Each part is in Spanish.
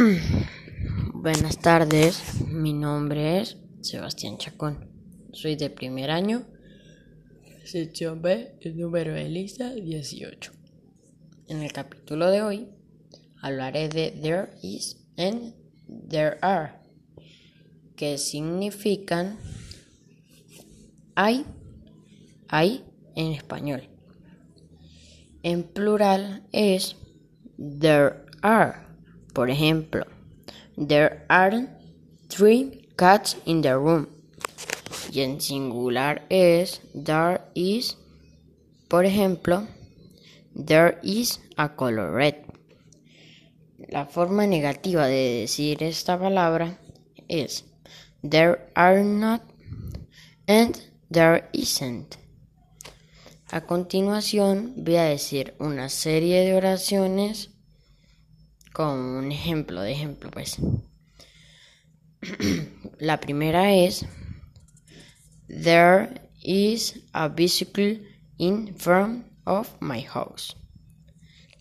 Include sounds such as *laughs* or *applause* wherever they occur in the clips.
*clears throat* Buenas tardes, mi nombre es Sebastián Chacón. Soy de primer año, sección B, el número de lista 18. En el capítulo de hoy hablaré de there is and there are, que significan hay, hay en español. En plural es there are. Por ejemplo, there are three cats in the room. Y en singular es there is, por ejemplo, there is a color red. La forma negativa de decir esta palabra es there are not and there isn't. A continuación voy a decir una serie de oraciones con un ejemplo de ejemplo, pues. *clears throat* La primera es There is a bicycle in front of my house.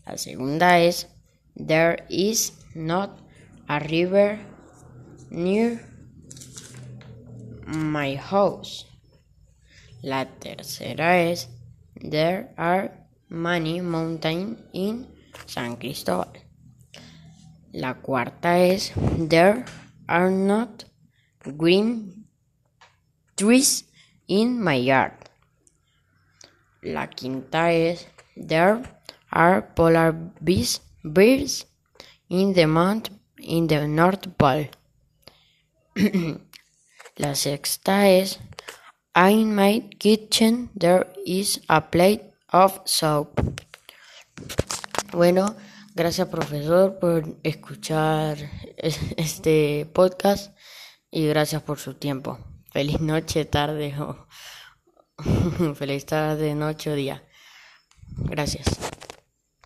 La segunda es There is not a river near my house. La tercera es There are many mountains in San Cristóbal. La cuarta es There are not green trees in my yard. La quinta es There are polar bears in the mount in the North Pole. *clears throat* La sexta es In my kitchen there is a plate of soap. Bueno, Gracias profesor por escuchar este podcast y gracias por su tiempo. Feliz noche, tarde o *laughs* feliz tarde, noche o día. Gracias.